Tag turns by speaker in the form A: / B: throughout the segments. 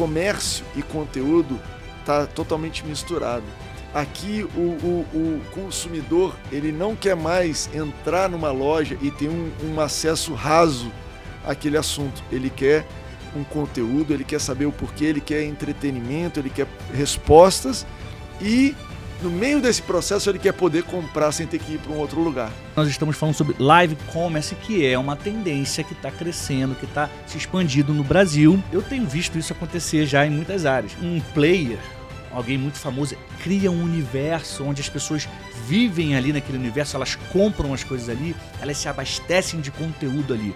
A: comércio e conteúdo está totalmente misturado. Aqui o, o, o, consumidor ele não quer mais entrar numa loja e ter um, um acesso raso àquele assunto. Ele quer um conteúdo, ele quer saber o porquê, ele quer entretenimento, ele quer respostas e no meio desse processo ele quer poder comprar sem ter que ir para um outro lugar.
B: Nós estamos falando sobre live commerce, que é uma tendência que está crescendo, que está se expandindo no Brasil. Eu tenho visto isso acontecer já em muitas áreas. Um player, alguém muito famoso, cria um universo onde as pessoas vivem ali naquele universo, elas compram as coisas ali, elas se abastecem de conteúdo ali.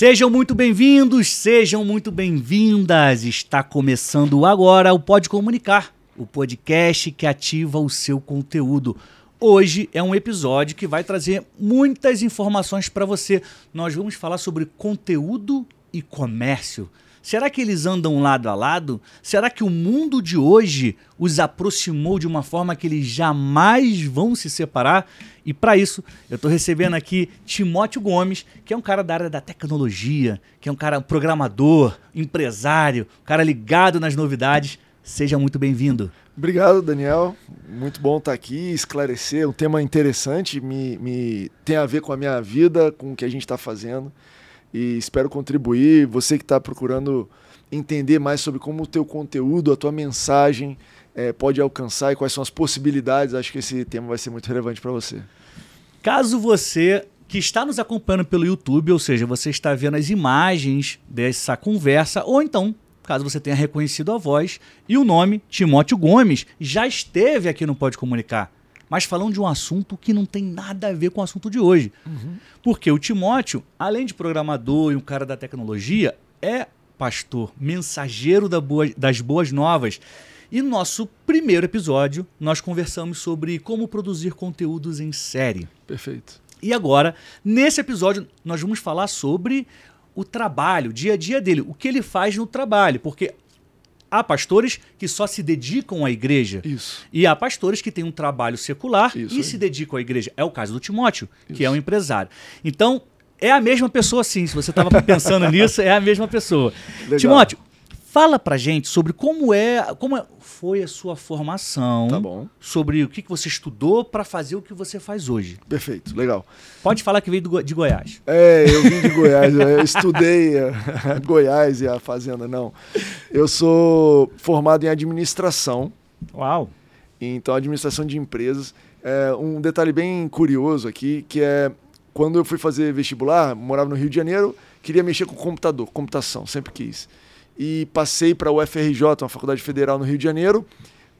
B: Sejam muito bem-vindos, sejam muito bem-vindas. Está começando agora o Pode Comunicar, o podcast que ativa o seu conteúdo. Hoje é um episódio que vai trazer muitas informações para você. Nós vamos falar sobre conteúdo e comércio. Será que eles andam lado a lado? Será que o mundo de hoje os aproximou de uma forma que eles jamais vão se separar? E para isso, eu estou recebendo aqui Timóteo Gomes, que é um cara da área da tecnologia, que é um cara programador, empresário, um cara ligado nas novidades. Seja muito bem-vindo.
A: Obrigado, Daniel. Muito bom estar aqui, esclarecer um tema interessante, me, me tem a ver com a minha vida, com o que a gente está fazendo e espero contribuir. Você que está procurando entender mais sobre como o teu conteúdo, a tua mensagem é, pode alcançar e quais são as possibilidades, acho que esse tema vai ser muito relevante para você.
B: Caso você que está nos acompanhando pelo YouTube, ou seja, você está vendo as imagens dessa conversa, ou então, caso você tenha reconhecido a voz e o nome, Timóteo Gomes, já esteve aqui no Pode Comunicar mas falando de um assunto que não tem nada a ver com o assunto de hoje. Uhum. Porque o Timóteo, além de programador e um cara da tecnologia, é pastor, mensageiro da boa, das boas novas. E no nosso primeiro episódio, nós conversamos sobre como produzir conteúdos em série.
A: Perfeito.
B: E agora, nesse episódio, nós vamos falar sobre o trabalho, o dia a dia dele, o que ele faz no trabalho, porque há pastores que só se dedicam à igreja.
A: Isso.
B: E há pastores que têm um trabalho secular Isso e se dedicam à igreja. É o caso do Timóteo, Isso. que é um empresário. Então, é a mesma pessoa, sim. Se você estava pensando nisso, é a mesma pessoa. Legal. Timóteo, Fala pra gente sobre como é, como é, foi a sua formação,
A: tá bom.
B: sobre o que, que você estudou para fazer o que você faz hoje.
A: Perfeito, legal.
B: Pode falar que veio do, de Goiás.
A: É, eu vim de Goiás, eu estudei a, a Goiás e a fazenda, não. Eu sou formado em administração.
B: Uau.
A: Então, administração de empresas. É, um detalhe bem curioso aqui, que é quando eu fui fazer vestibular, morava no Rio de Janeiro, queria mexer com computador, computação, sempre quis e passei para o UFRJ, uma faculdade federal no Rio de Janeiro,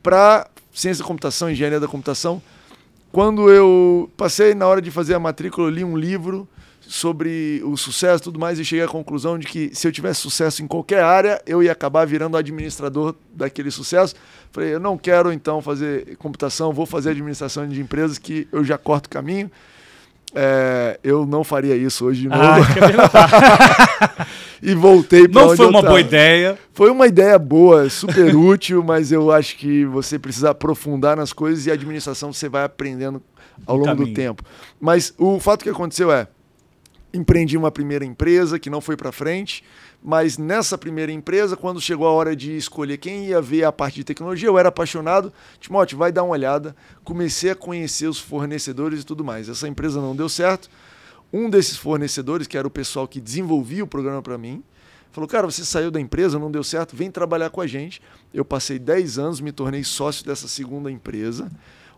A: para ciência da computação, engenharia da computação. Quando eu passei na hora de fazer a matrícula, eu li um livro sobre o sucesso e tudo mais e cheguei à conclusão de que se eu tivesse sucesso em qualquer área, eu ia acabar virando administrador daquele sucesso. Falei, eu não quero então fazer computação, vou fazer administração de empresas que eu já corto caminho. É, eu não faria isso hoje de ah, novo. Ah, e voltei para
B: Não foi uma boa ideia.
A: Foi uma ideia boa, super útil, mas eu acho que você precisa aprofundar nas coisas e a administração você vai aprendendo ao longo caminho. do tempo. Mas o fato que aconteceu é, empreendi uma primeira empresa que não foi para frente, mas nessa primeira empresa, quando chegou a hora de escolher quem ia ver a parte de tecnologia, eu era apaixonado. Timóteo, vai dar uma olhada. Comecei a conhecer os fornecedores e tudo mais. Essa empresa não deu certo. Um desses fornecedores, que era o pessoal que desenvolvia o programa para mim, falou: Cara, você saiu da empresa, não deu certo, vem trabalhar com a gente. Eu passei 10 anos, me tornei sócio dessa segunda empresa,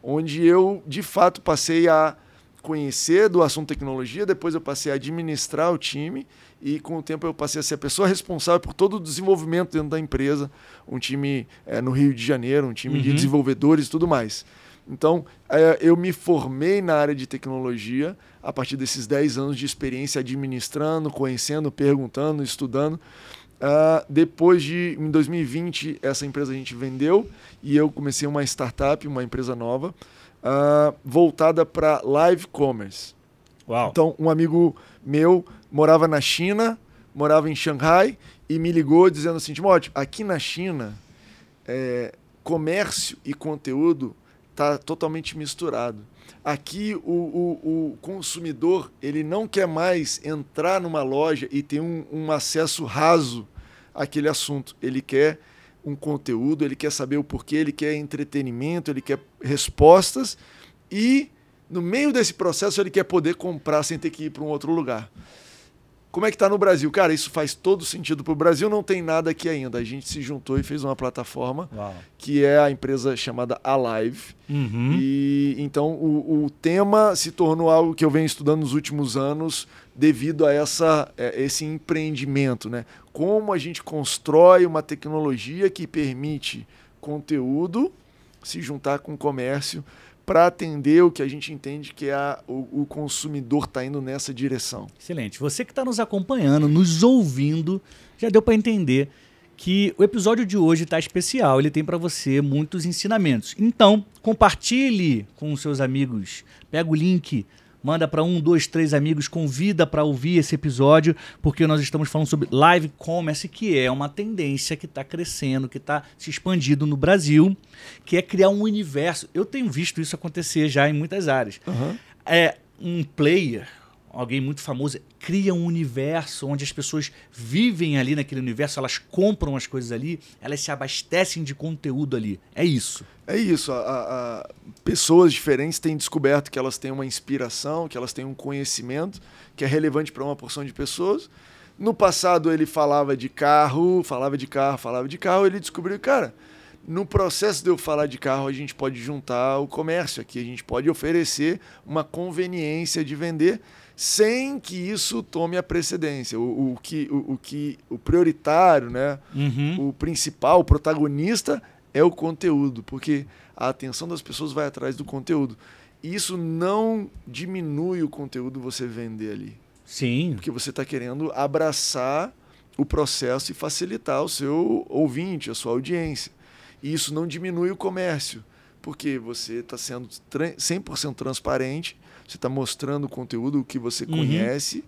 A: onde eu, de fato, passei a conhecer do assunto tecnologia, depois eu passei a administrar o time e com o tempo eu passei a ser a pessoa responsável por todo o desenvolvimento dentro da empresa, um time é, no Rio de Janeiro, um time uhum. de desenvolvedores e tudo mais. Então, é, eu me formei na área de tecnologia a partir desses 10 anos de experiência administrando, conhecendo, perguntando, estudando. Uh, depois de, em 2020, essa empresa a gente vendeu e eu comecei uma startup, uma empresa nova, uh, voltada para live commerce.
B: Uau.
A: Então, um amigo meu morava na China, morava em Xangai e me ligou dizendo assim: Timóteo, aqui na China, é, comércio e conteúdo está totalmente misturado. Aqui o, o, o, consumidor ele não quer mais entrar numa loja e ter um, um acesso raso àquele assunto. Ele quer um conteúdo, ele quer saber o porquê, ele quer entretenimento, ele quer respostas e no meio desse processo ele quer poder comprar sem ter que ir para um outro lugar. Como é que está no Brasil? Cara, isso faz todo sentido. Para o Brasil não tem nada aqui ainda. A gente se juntou e fez uma plataforma Uau. que é a empresa chamada Alive. Uhum. E então o, o, tema se tornou algo que eu venho estudando nos últimos anos devido a essa, é, esse empreendimento. Né? Como a gente constrói uma tecnologia que permite conteúdo se juntar com comércio para atender o que a gente entende que é a, o, o consumidor está indo nessa direção.
B: Excelente. Você que está nos acompanhando, nos ouvindo, já deu para entender que o episódio de hoje está especial. Ele tem para você muitos ensinamentos. Então, compartilhe com os seus amigos. Pega o link manda para um, dois, três amigos, convida para ouvir esse episódio, porque nós estamos falando sobre live commerce, que é uma tendência que está crescendo, que está se expandindo no Brasil, que é criar um universo. Eu tenho visto isso acontecer já em muitas áreas. Uhum. É um player, alguém muito famoso, cria um universo onde as pessoas vivem ali naquele universo, elas compram as coisas ali, elas se abastecem de conteúdo ali. É isso.
A: É isso. A, a, pessoas diferentes têm descoberto que elas têm uma inspiração, que elas têm um conhecimento que é relevante para uma porção de pessoas. No passado ele falava de carro, falava de carro, falava de carro, ele descobriu, cara, no processo de eu falar de carro, a gente pode juntar o comércio aqui, a gente pode oferecer uma conveniência de vender sem que isso tome a precedência. O, o que, o, o, que, o prioritário, né? Uhum. o principal, o protagonista é o conteúdo, porque a atenção das pessoas vai atrás do conteúdo. E isso não diminui o conteúdo você vender ali.
B: Sim.
A: Porque você está querendo abraçar o processo e facilitar o seu ouvinte, a sua audiência. E isso não diminui o comércio, porque você está sendo 100% transparente você está mostrando o conteúdo, que você uhum. conhece.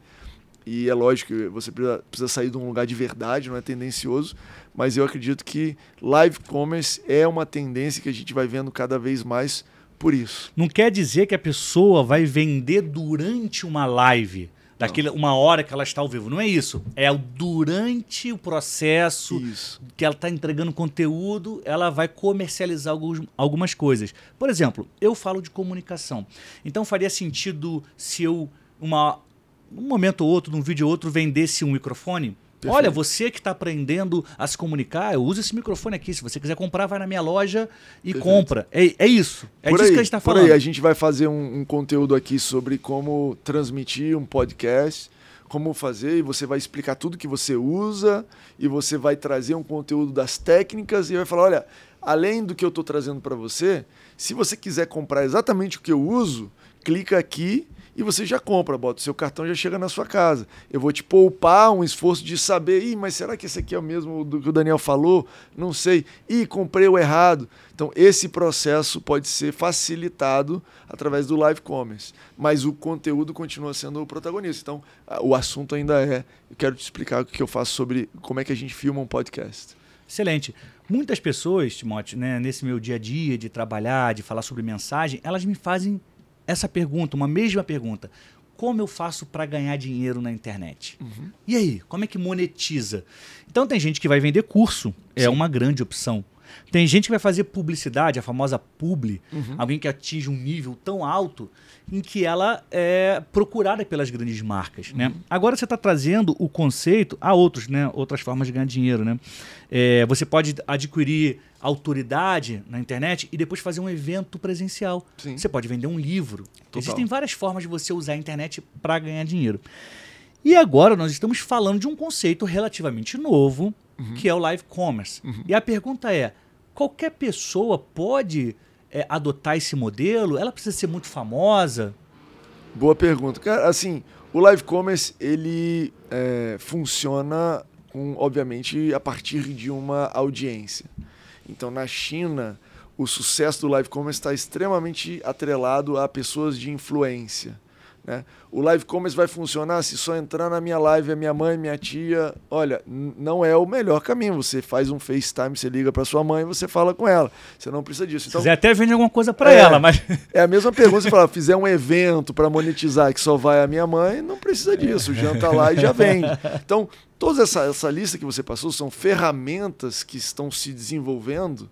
A: E é lógico que você precisa sair de um lugar de verdade, não é tendencioso, mas eu acredito que live commerce é uma tendência que a gente vai vendo cada vez mais por isso.
B: Não quer dizer que a pessoa vai vender durante uma live daquele uma hora que ela está ao vivo. Não é isso. É durante o processo isso. que ela está entregando conteúdo, ela vai comercializar alguns, algumas coisas. Por exemplo, eu falo de comunicação. Então faria sentido se eu, uma, um momento ou outro, num vídeo ou outro, vendesse um microfone Perfeito. Olha, você que está aprendendo a se comunicar, uso esse microfone aqui. Se você quiser comprar, vai na minha loja e Perfeito. compra. É, é isso. É por disso aí, que a gente está falando.
A: Por aí, a gente vai fazer um, um conteúdo aqui sobre como transmitir um podcast como fazer e você vai explicar tudo que você usa e você vai trazer um conteúdo das técnicas e vai falar, olha, além do que eu estou trazendo para você, se você quiser comprar exatamente o que eu uso, clica aqui e você já compra, bota o seu cartão já chega na sua casa. Eu vou te poupar um esforço de saber, Ih, mas será que esse aqui é o mesmo do que o Daniel falou? Não sei. Ih, comprei o errado. Então, esse processo pode ser facilitado através do live commerce, mas o conteúdo continua sendo o protagonista. Então, o assunto ainda é, eu quero te explicar o que eu faço sobre como é que a gente filma um podcast.
B: Excelente. Muitas pessoas, Timóteo, né, nesse meu dia a dia de trabalhar, de falar sobre mensagem, elas me fazem essa pergunta, uma mesma pergunta. Como eu faço para ganhar dinheiro na internet? Uhum. E aí, como é que monetiza? Então tem gente que vai vender curso, é Sim. uma grande opção. Tem gente que vai fazer publicidade, a famosa publi, uhum. alguém que atinge um nível tão alto em que ela é procurada pelas grandes marcas. Né? Uhum. Né? Agora você está trazendo o conceito a outros, né? outras formas de ganhar dinheiro. Né? É, você pode adquirir autoridade na internet e depois fazer um evento presencial. Sim. Você pode vender um livro. Total. Existem várias formas de você usar a internet para ganhar dinheiro. E agora nós estamos falando de um conceito relativamente novo, uhum. que é o live commerce. Uhum. E a pergunta é: qualquer pessoa pode é, adotar esse modelo? Ela precisa ser muito famosa?
A: Boa pergunta. Cara, assim, o live commerce ele é, funciona com, obviamente, a partir de uma audiência. Então, na China, o sucesso do live commerce está extremamente atrelado a pessoas de influência. Né? O live commerce vai funcionar se só entrar na minha live a minha mãe, minha tia. Olha, não é o melhor caminho. Você faz um FaceTime, você liga para sua mãe e você fala com ela. Você não precisa disso.
B: Então, você até vende alguma coisa para é, ela, mas.
A: É a mesma pergunta. Você fala, fizer um evento para monetizar que só vai a minha mãe, não precisa disso. Janta lá e já vende. Então, toda essa, essa lista que você passou são ferramentas que estão se desenvolvendo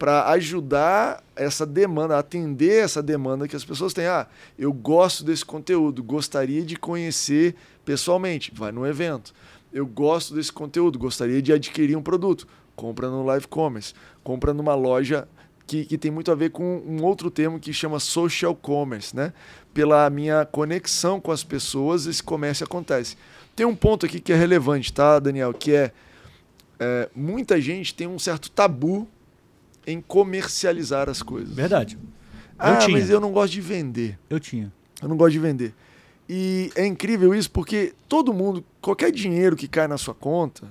A: para ajudar essa demanda, atender essa demanda que as pessoas têm. Ah, eu gosto desse conteúdo, gostaria de conhecer pessoalmente, vai no evento. Eu gosto desse conteúdo, gostaria de adquirir um produto, compra no live commerce, compra numa loja que, que tem muito a ver com um outro termo que chama social commerce, né? Pela minha conexão com as pessoas, esse comércio acontece. Tem um ponto aqui que é relevante, tá, Daniel? Que é, é muita gente tem um certo tabu em comercializar as coisas.
B: Verdade. Eu
A: ah, tinha. mas eu não gosto de vender.
B: Eu tinha.
A: Eu não gosto de vender. E é incrível isso porque todo mundo, qualquer dinheiro que cai na sua conta,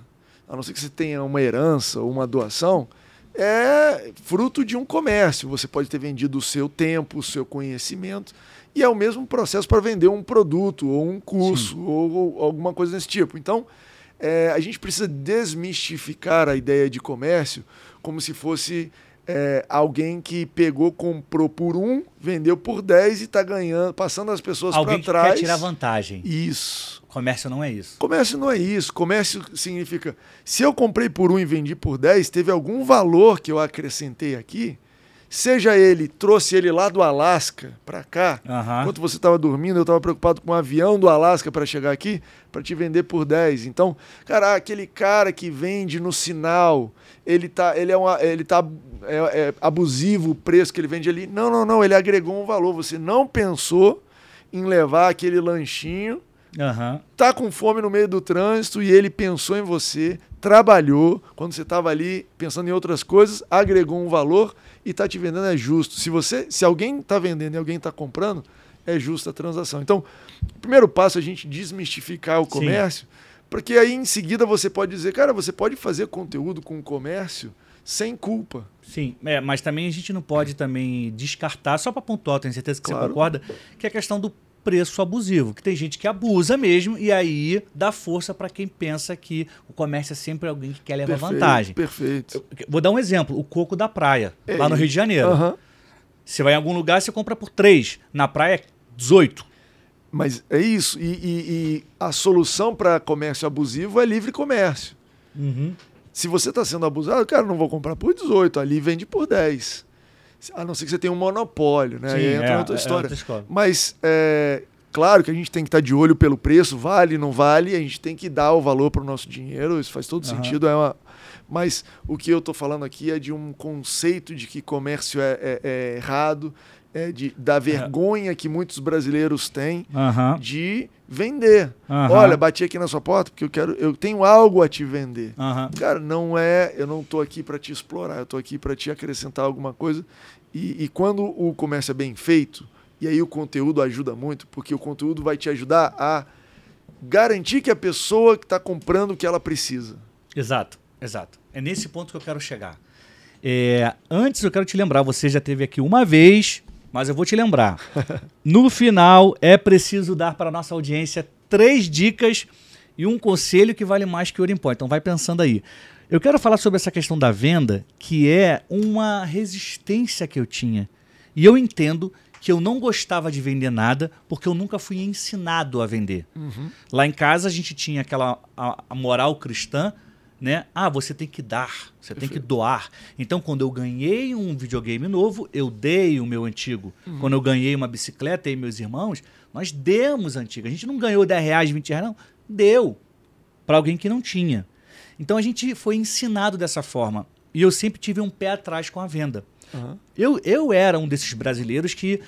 A: a não ser que você tenha uma herança ou uma doação, é fruto de um comércio. Você pode ter vendido o seu tempo, o seu conhecimento, e é o mesmo processo para vender um produto ou um curso ou, ou, alguma coisa desse tipo. Então, é, a gente precisa desmistificar a ideia de comércio como se fosse é, alguém que pegou, comprou por um, vendeu por 10 e está ganhando, passando as pessoas para trás. Alguém
B: quer tirar vantagem.
A: Isso.
B: Comércio não é isso.
A: Comércio não é isso. Comércio significa, se eu comprei por um e vendi por 10, teve algum valor que eu acrescentei aqui, Seja ele, trouxe ele lá do Alasca para cá. Uhum. Enquanto você estava dormindo, eu estava preocupado com um avião do Alasca para chegar aqui, para te vender por 10. Então, cara, aquele cara que vende no sinal, ele tá, ele é, uma, ele tá é, é abusivo o preço que ele vende ali. Não, não, não, ele agregou um valor. Você não pensou em levar aquele lanchinho Uhum. Tá com fome no meio do trânsito e ele pensou em você, trabalhou, quando você estava ali pensando em outras coisas, agregou um valor e está te vendendo é justo. Se você, se alguém está vendendo e alguém está comprando, é justa a transação. Então, o primeiro passo é a gente desmistificar o comércio, Sim. porque aí em seguida você pode dizer, cara, você pode fazer conteúdo com o comércio sem culpa.
B: Sim, é, mas também a gente não pode também descartar, só para pontuar, tenho certeza que claro. você concorda, que é a questão do preço abusivo, que tem gente que abusa mesmo e aí dá força para quem pensa que o comércio é sempre alguém que quer levar perfeito, vantagem.
A: Perfeito.
B: Eu, vou dar um exemplo, o coco da praia, é lá no Rio de Janeiro. Uhum. Você vai em algum lugar, você compra por 3, na praia é 18.
A: Mas é isso, e, e, e a solução para comércio abusivo é livre comércio. Uhum. Se você está sendo abusado, cara, não vou comprar por 18, ali vende por 10. A não ser que você tenha um monopólio, né? Sim, Aí entra é, outra história. É outra Mas é, claro que a gente tem que estar de olho pelo preço, vale, não vale, a gente tem que dar o valor para o nosso dinheiro, isso faz todo uhum. sentido. É uma... Mas o que eu estou falando aqui é de um conceito de que comércio é, é, é errado, é de, da é. vergonha que muitos brasileiros têm uhum. de vender. Uhum. Olha, bati aqui na sua porta porque eu quero, eu tenho algo a te vender. Uhum. Cara, não é, eu não estou aqui para te explorar, eu estou aqui para te acrescentar alguma coisa. E, e, quando o comércio é bem feito, e aí o conteúdo ajuda muito, porque o conteúdo vai te ajudar a garantir que a pessoa que está comprando o que ela precisa.
B: Exato, exato. É nesse ponto que eu quero chegar. É, antes eu quero te lembrar, você já teve aqui uma vez, mas eu vou te lembrar. No final, é preciso dar para a nossa audiência três dicas e um conselho que vale mais que ouro em pó. Então vai pensando aí. Eu quero falar sobre essa questão da venda, que é uma resistência que eu tinha. E eu entendo que eu não gostava de vender nada porque eu nunca fui ensinado a vender. Uhum. Lá em casa a gente tinha aquela a, a moral cristã né? Ah, você tem que dar, você Perfeito. tem que doar. Então, quando eu ganhei um videogame novo, eu dei o meu antigo. Uhum. Quando eu ganhei uma bicicleta e meus irmãos, nós demos antigo. A gente não ganhou 10 reais, 20 reais, não. Deu para alguém que não tinha. Então, a gente foi ensinado dessa forma. E eu sempre tive um pé atrás com a venda. Uhum. Eu, eu era um desses brasileiros que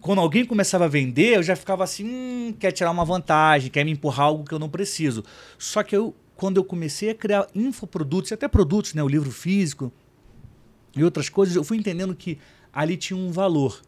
B: quando alguém começava a vender, eu já ficava assim, hum, quer tirar uma vantagem, quer me empurrar algo que eu não preciso. Só que eu quando eu comecei a criar infoprodutos, até produtos, né, o livro físico e outras coisas, eu fui entendendo que ali tinha um valor.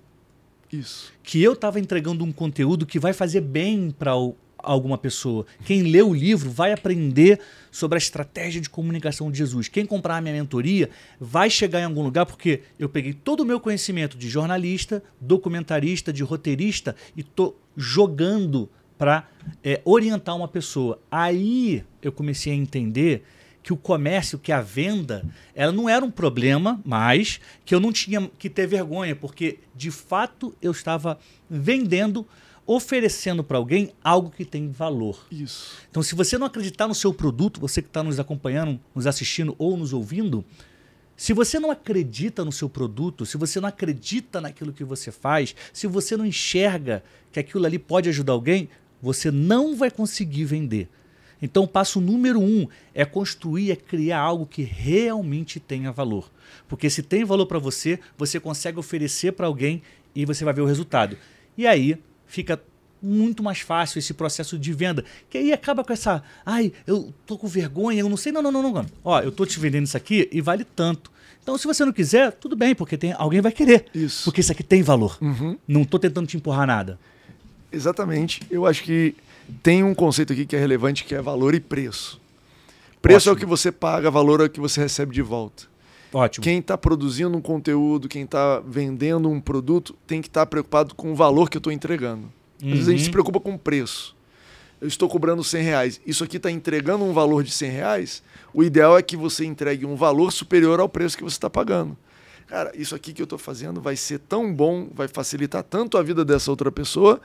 A: Isso.
B: Que eu estava entregando um conteúdo que vai fazer bem para alguma pessoa. Quem lê o livro vai aprender sobre a estratégia de comunicação de Jesus. Quem comprar a minha mentoria vai chegar em algum lugar porque eu peguei todo o meu conhecimento de jornalista, documentarista, de roteirista e tô jogando para é, orientar uma pessoa. Aí eu comecei a entender que o comércio, que a venda, ela não era um problema, mas que eu não tinha que ter vergonha, porque de fato eu estava vendendo, oferecendo para alguém algo que tem valor.
A: Isso.
B: Então, se você não acreditar no seu produto, você que está nos acompanhando, nos assistindo ou nos ouvindo, se você não acredita no seu produto, se você não acredita naquilo que você faz, se você não enxerga que aquilo ali pode ajudar alguém, você não vai conseguir vender. Então, o passo número um é construir, é criar algo que realmente tenha valor. Porque se tem valor para você, você consegue oferecer para alguém e você vai ver o resultado. E aí fica muito mais fácil esse processo de venda. Que aí acaba com essa, ai, eu tô com vergonha, eu não sei. Não, não, não, não. Ó, eu tô te vendendo isso aqui e vale tanto. Então, se você não quiser, tudo bem, porque tem, alguém vai querer.
A: Isso.
B: Porque isso aqui tem valor.
A: Uhum.
B: Não tô tentando te empurrar nada.
A: Exatamente. Eu acho que tem um conceito aqui que é relevante, que é valor e preço. Preço Ótimo. é o que você paga, valor é o que você recebe de volta.
B: Ótimo.
A: Quem está produzindo um conteúdo, quem está vendendo um produto, tem que estar tá preocupado com o valor que eu estou entregando. Às vezes a gente se uhum. preocupa com o preço. Eu estou cobrando 100 reais. Isso aqui está entregando um valor de 100 reais. O ideal é que você entregue um valor superior ao preço que você está pagando. Cara, isso aqui que eu estou fazendo vai ser tão bom, vai facilitar tanto a vida dessa outra pessoa,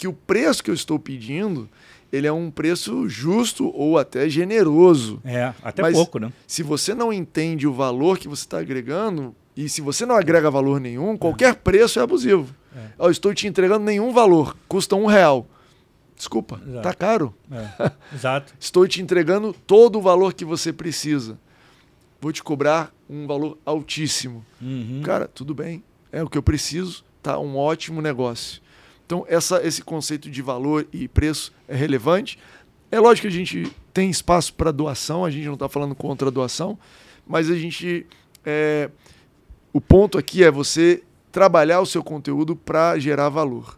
A: que o preço que eu estou pedindo, ele é um preço justo ou até generoso.
B: É, até Mas pouco, né?
A: Se você não entende o valor que você está agregando, e se você não agrega valor nenhum, qualquer é. preço é abusivo. É. Eu estou te entregando nenhum valor, custa um real. Desculpa, Exato. tá caro.
B: É. Exato.
A: estou te entregando todo o valor que você precisa. Vou te cobrar um valor altíssimo.
B: Uhum.
A: Cara, tudo bem, é o que eu preciso, tá um ótimo negócio. Então, essa, esse conceito de valor e preço é relevante. É lógico que a gente tem espaço para doação, a gente não está falando contra doação, mas a gente. É, o ponto aqui é você trabalhar o seu conteúdo para gerar valor.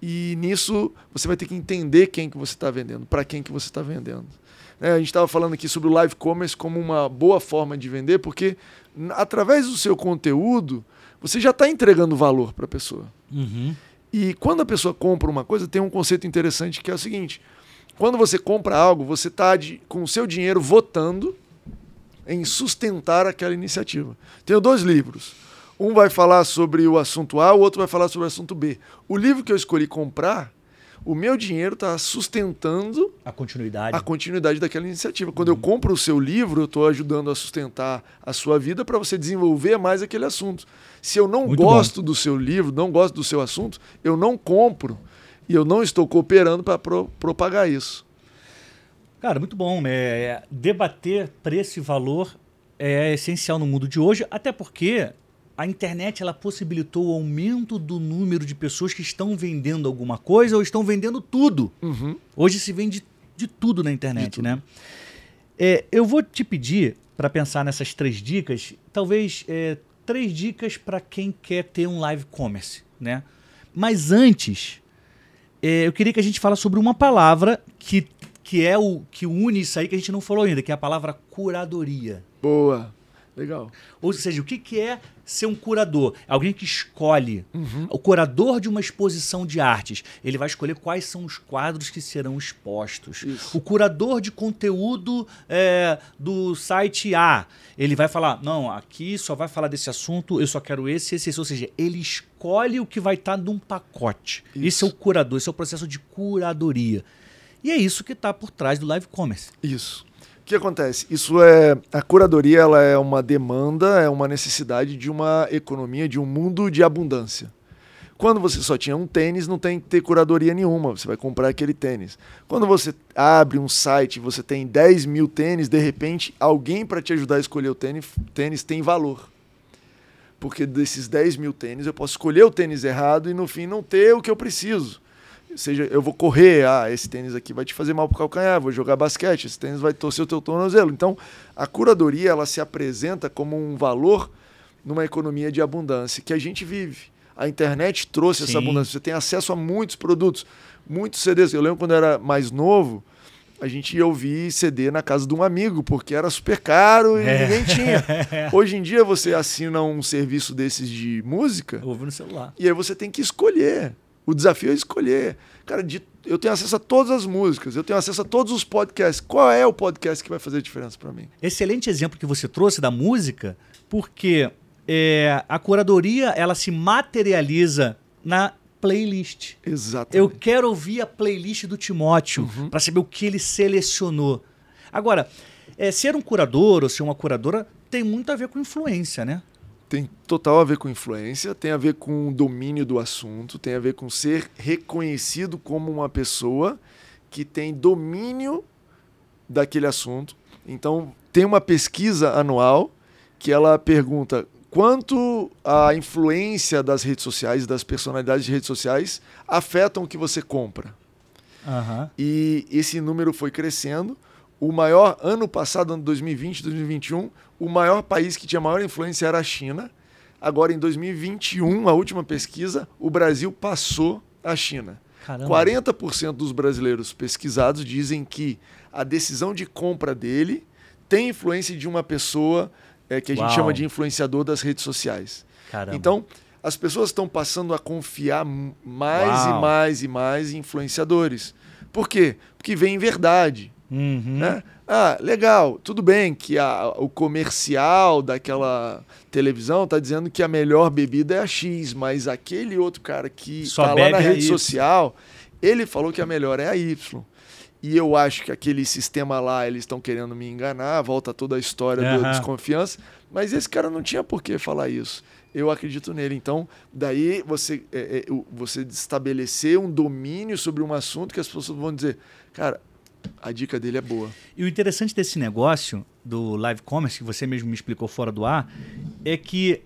A: E nisso você vai ter que entender quem que você está vendendo, para quem que você está vendendo. É, a gente estava falando aqui sobre o live commerce como uma boa forma de vender, porque através do seu conteúdo você já está entregando valor para a pessoa.
B: Uhum.
A: E quando a pessoa compra uma coisa, tem um conceito interessante que é o seguinte: quando você compra algo, você está com o seu dinheiro votando em sustentar aquela iniciativa. Tenho dois livros. Um vai falar sobre o assunto A, o outro vai falar sobre o assunto B. O livro que eu escolhi comprar o meu dinheiro está sustentando
B: a continuidade.
A: a continuidade daquela iniciativa. Quando uhum. eu compro o seu livro, eu estou ajudando a sustentar a sua vida para você desenvolver mais aquele assunto. Se eu não Muito gosto bom. do seu livro, não gosto do seu assunto, eu não compro e eu não estou cooperando para pro, propagar isso.
B: Cara, muito bom. É, debater preço e valor é essencial no mundo de hoje, até porque a internet ela possibilitou o aumento do número de pessoas que estão vendendo alguma coisa ou estão vendendo tudo.
A: Uhum.
B: Hoje se vende de tudo na internet, né? É, eu vou te pedir para pensar nessas três dicas, talvez é, três dicas para quem quer ter um live commerce, né? Mas antes, é, eu queria que a gente falasse sobre uma palavra que, que é o que une isso aí que a gente não falou ainda, que é a palavra curadoria.
A: Boa. Legal.
B: Ou seja, o que, que é ser um curador? Alguém que escolhe.
A: Uhum.
B: O curador de uma exposição de artes. Ele vai escolher quais são os quadros que serão expostos.
A: Isso.
B: O curador de conteúdo é, do site A. Ele vai falar: não, aqui só vai falar desse assunto, eu só quero esse, esse, esse. Ou seja, ele escolhe o que vai estar num pacote. Isso. Esse é o curador, esse é o processo de curadoria. E é isso que está por trás do live commerce.
A: Isso. O que acontece? Isso é a curadoria, ela é uma demanda, é uma necessidade de uma economia, de um mundo de abundância. Quando você só tinha um tênis, não tem que ter curadoria nenhuma, você vai comprar aquele tênis. Quando você abre um site, você tem 10 mil tênis, de repente alguém para te ajudar a escolher o tênis, tênis tem valor. Porque desses 10 mil tênis eu posso escolher o tênis errado e no fim não ter o que eu preciso seja, eu vou correr, ah, esse tênis aqui vai te fazer mal pro calcanhar, vou jogar basquete, esse tênis vai torcer o teu tornozelo. Então, a curadoria, ela se apresenta como um valor numa economia de abundância que a gente vive. A internet trouxe Sim. essa abundância. Você tem acesso a muitos produtos, muitos CDs. Eu lembro quando eu era mais novo, a gente ia ouvir CD na casa de um amigo, porque era super caro e é. ninguém tinha. Hoje em dia você assina um serviço desses de música.
B: Ouve no celular.
A: E aí você tem que escolher. O desafio é escolher. Cara, de, eu tenho acesso a todas as músicas, eu tenho acesso a todos os podcasts. Qual é o podcast que vai fazer a diferença para mim?
B: Excelente exemplo que você trouxe da música, porque é, a curadoria ela se materializa na playlist.
A: Exatamente.
B: Eu quero ouvir a playlist do Timóteo uhum. para saber o que ele selecionou. Agora, é, ser um curador ou ser uma curadora tem muito a ver com influência, né?
A: Tem total a ver com influência, tem a ver com o domínio do assunto, tem a ver com ser reconhecido como uma pessoa que tem domínio daquele assunto. Então, tem uma pesquisa anual que ela pergunta quanto a influência das redes sociais, das personalidades de redes sociais, afetam o que você compra.
B: Uhum.
A: E esse número foi crescendo. O maior, ano passado, ano 2020, 2021, o maior país que tinha maior influência era a China. Agora, em 2021, a última pesquisa, o Brasil passou a China. Caramba. 40% dos brasileiros pesquisados dizem que a decisão de compra dele tem influência de uma pessoa é, que a gente Uau. chama de influenciador das redes sociais.
B: Caramba.
A: Então, as pessoas estão passando a confiar mais Uau. e mais e mais em influenciadores. Por quê? Porque vem verdade.
B: Uhum.
A: Né? Ah, legal, tudo bem que a, o comercial daquela televisão está dizendo que a melhor bebida é a X, mas aquele outro cara que está lá na rede social, ele falou que a melhor é a Y. E eu acho que aquele sistema lá, eles estão querendo me enganar, volta toda a história uhum. da desconfiança, mas esse cara não tinha por que falar isso. Eu acredito nele. Então, daí você, é, é, você estabelecer um domínio sobre um assunto que as pessoas vão dizer, cara, a dica dele é boa.
B: E o interessante desse negócio do live commerce, que você mesmo me explicou fora do ar, é que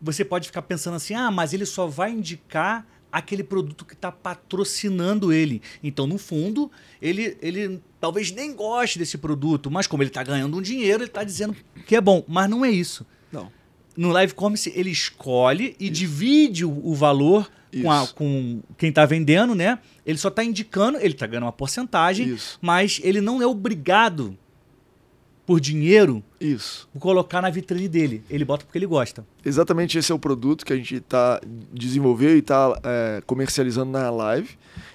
B: você pode ficar pensando assim: ah, mas ele só vai indicar aquele produto que está patrocinando ele. Então, no fundo, ele, ele talvez nem goste desse produto, mas como ele está ganhando um dinheiro, ele está dizendo que é bom. Mas não é isso.
A: Não.
B: No live commerce, ele escolhe e isso. divide o, valor com, a, com, quem está vendendo, né? Ele só está indicando, ele está ganhando uma porcentagem, isso. mas ele não é obrigado por dinheiro,
A: isso,
B: colocar na vitrine dele. Ele bota porque ele gosta.
A: Exatamente esse é o produto que a gente está desenvolveu e está é, comercializando na live.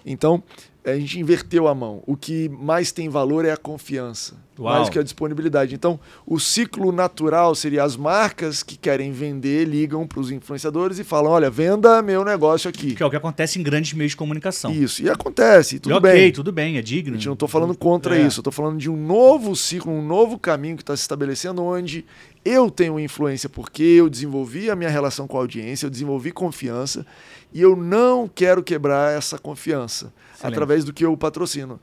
A: Então, a gente inverteu a mão. O que mais tem valor é a confiança, Uau. mais que a disponibilidade. Então, o ciclo natural seria as marcas que querem vender ligam para os influenciadores e falam: olha, venda meu negócio aqui.
B: Que é o que acontece em grandes meios de comunicação.
A: Isso, e acontece, tudo
B: e
A: bem.
B: Ok, tudo bem, é digno.
A: A gente não estou falando contra é. isso, eu estou falando de um novo ciclo, um novo caminho que está se estabelecendo, onde eu tenho influência porque eu desenvolvi a minha relação com a audiência, eu desenvolvi confiança e eu não quero quebrar essa confiança Excelente. através do que eu patrocino.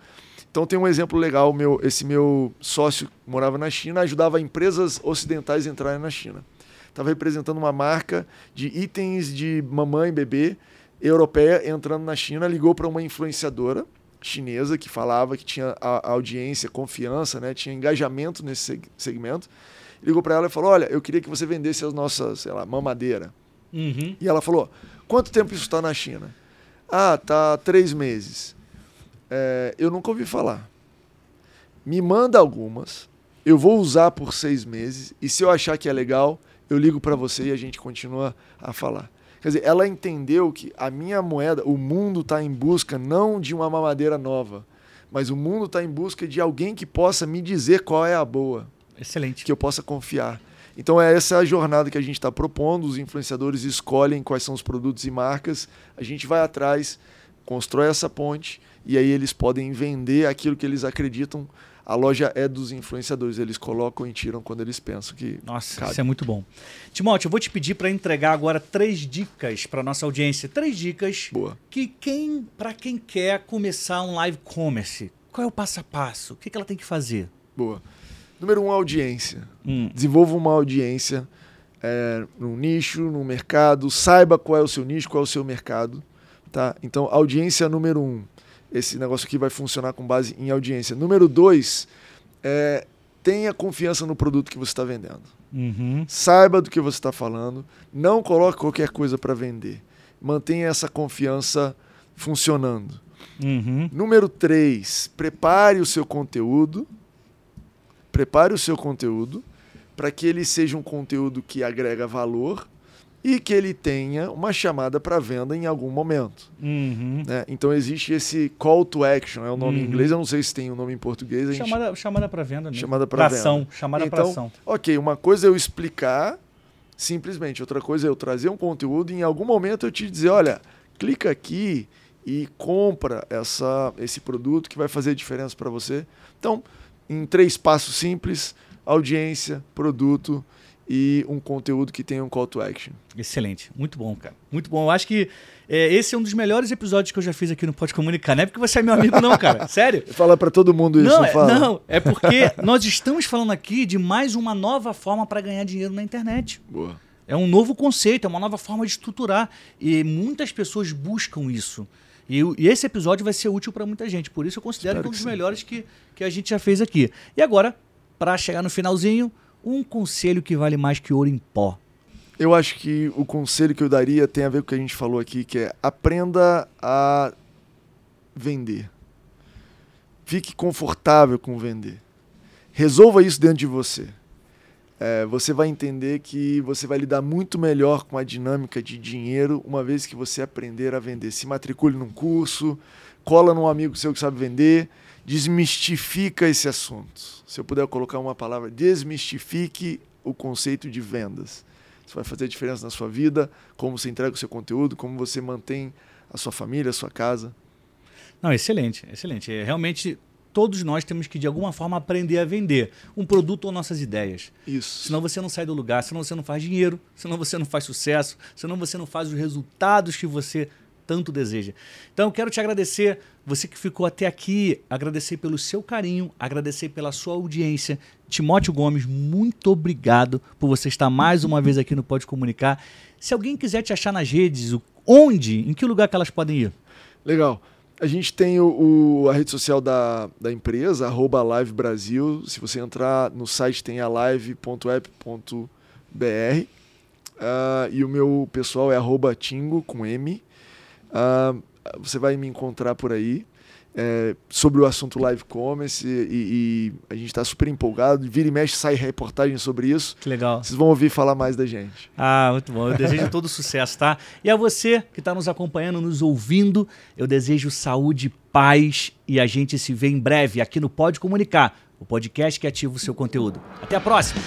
A: Então tem um exemplo legal, meu, esse meu sócio morava na China, ajudava empresas ocidentais a entrarem na China. Estava representando uma marca de itens de mamãe e bebê europeia entrando na China, ligou para uma influenciadora chinesa que falava que tinha a, audiência, confiança, né, tinha engajamento nesse segmento. Ligou para ela e falou: "Olha, eu queria que você vendesse as nossas, sei lá, mamadeira".
B: Uhum.
A: E ela falou: "Quanto tempo isso está na China?" Ah, tá três meses. É, eu nunca ouvi falar. Me manda algumas. Eu vou usar por seis meses. E se eu achar que é legal, eu ligo para você e a gente continua a falar. Quer dizer, ela entendeu que a minha moeda, o mundo está em busca não de uma mamadeira nova, mas o mundo está em busca de alguém que possa me dizer qual é a boa.
B: Excelente.
A: Que eu possa confiar. Então é essa a jornada que a gente está propondo. Os influenciadores escolhem quais são os produtos e marcas. A gente vai atrás, constrói essa ponte e aí eles podem vender aquilo que eles acreditam. A loja é dos influenciadores, eles colocam e tiram quando eles pensam que.
B: Nossa, cabe. isso é muito bom. Timóteo, eu vou te pedir para entregar agora três dicas para nossa audiência. Três dicas
A: Boa.
B: que quem, para quem quer começar um live commerce, qual é o passo a passo? O que, que ela tem que fazer?
A: Boa. Número um, audiência.
B: Hum.
A: Desenvolva uma audiência é, num nicho, num mercado. Saiba qual é o seu nicho, qual é o seu mercado. Tá? Então, audiência número um. Esse negócio aqui vai funcionar com base em audiência. Número dois, é, tenha confiança no produto que você está vendendo.
B: Uhum.
A: Saiba do que você está falando. Não coloque qualquer coisa para vender. mantenha essa confiança funcionando.
B: Uhum.
A: Número 3, prepare o seu conteúdo. Prepare o seu conteúdo para que ele seja um conteúdo que agrega valor e que ele tenha uma chamada para venda em algum momento.
B: Uhum.
A: Né? Então existe esse call to action, é o nome
B: Uhum.
A: em inglês, eu não sei se tem o um nome em português. Gente...
B: Chamada, chamada para venda mesmo.
A: Chamada
B: pra
A: para venda.
B: ação. Chamada para
A: Então,
B: ação.
A: Ok, uma coisa é eu explicar simplesmente, outra coisa é eu trazer um conteúdo e em algum momento eu te dizer, olha, clica aqui e compra essa, esse produto que vai fazer diferença para você. Então, em três passos simples, audiência, produto e um conteúdo que tenha um call to action.
B: Excelente. Muito bom, cara. Muito bom. Eu acho que é, esse é um dos melhores episódios que eu já fiz aqui no Pode Comunicar. Não é porque você é meu amigo, não, cara. Sério.
A: Fala para todo mundo isso,
B: Não,
A: não,
B: é,
A: fala?
B: não, é porque nós estamos falando aqui de mais uma nova forma para ganhar dinheiro na internet.
A: Boa.
B: É um novo conceito, é uma nova forma de estruturar. E muitas pessoas buscam isso. E, e esse episódio vai ser útil para muita gente. Por isso eu considero
A: Espero
B: que é um dos
A: sim.
B: melhores que, que a gente já fez aqui. E agora, para chegar no finalzinho, um conselho que vale mais que ouro em pó.
A: Eu acho que o conselho que eu daria tem a ver com o que a gente falou aqui, que é aprenda a vender. Fique confortável com vender. Resolva isso dentro de você. É, você vai entender que você vai lidar muito melhor com a dinâmica de dinheiro uma vez que você aprender a vender. Se matricule num curso, cola num amigo seu que sabe vender, desmistifica esse assunto. Se eu puder colocar uma palavra, desmistifique o conceito de vendas. Isso vai fazer diferença na sua vida, como você entrega o seu conteúdo, como você mantém a sua família, a sua casa.
B: Não, excelente, excelente. É, realmente, todos nós temos que, de alguma forma, aprender a vender um produto ou nossas ideias.
A: Isso.
B: Senão você não sai do lugar, senão você não faz dinheiro, senão você não faz sucesso, senão você não faz os resultados que você tanto deseja. Então quero te agradecer, você que ficou até aqui, agradecer pelo seu carinho, agradecer pela sua audiência. Timóteo Gomes, muito obrigado por você estar mais uma vez aqui no Pode Comunicar. Se alguém quiser te achar nas redes, onde, em que lugar que elas podem ir?
A: Legal. A gente tem o, o- a rede social da, da empresa, arroba Live Brasil. Se você entrar no site, tem a live.app.br. Ah, e o meu pessoal é arroba Tingo, com M. Ah, você vai me encontrar por aí. é, sobre o assunto live commerce e, e a gente está super empolgado. Vira e mexe sai reportagem sobre isso.
B: Que legal.
A: Vocês vão ouvir falar mais da gente.
B: Ah, muito bom. Eu desejo todo sucesso, tá? E a você que está nos acompanhando, nos ouvindo, eu desejo saúde, paz e a gente se vê em breve aqui no Pode Comunicar, o podcast que ativa o seu conteúdo. Até a próxima!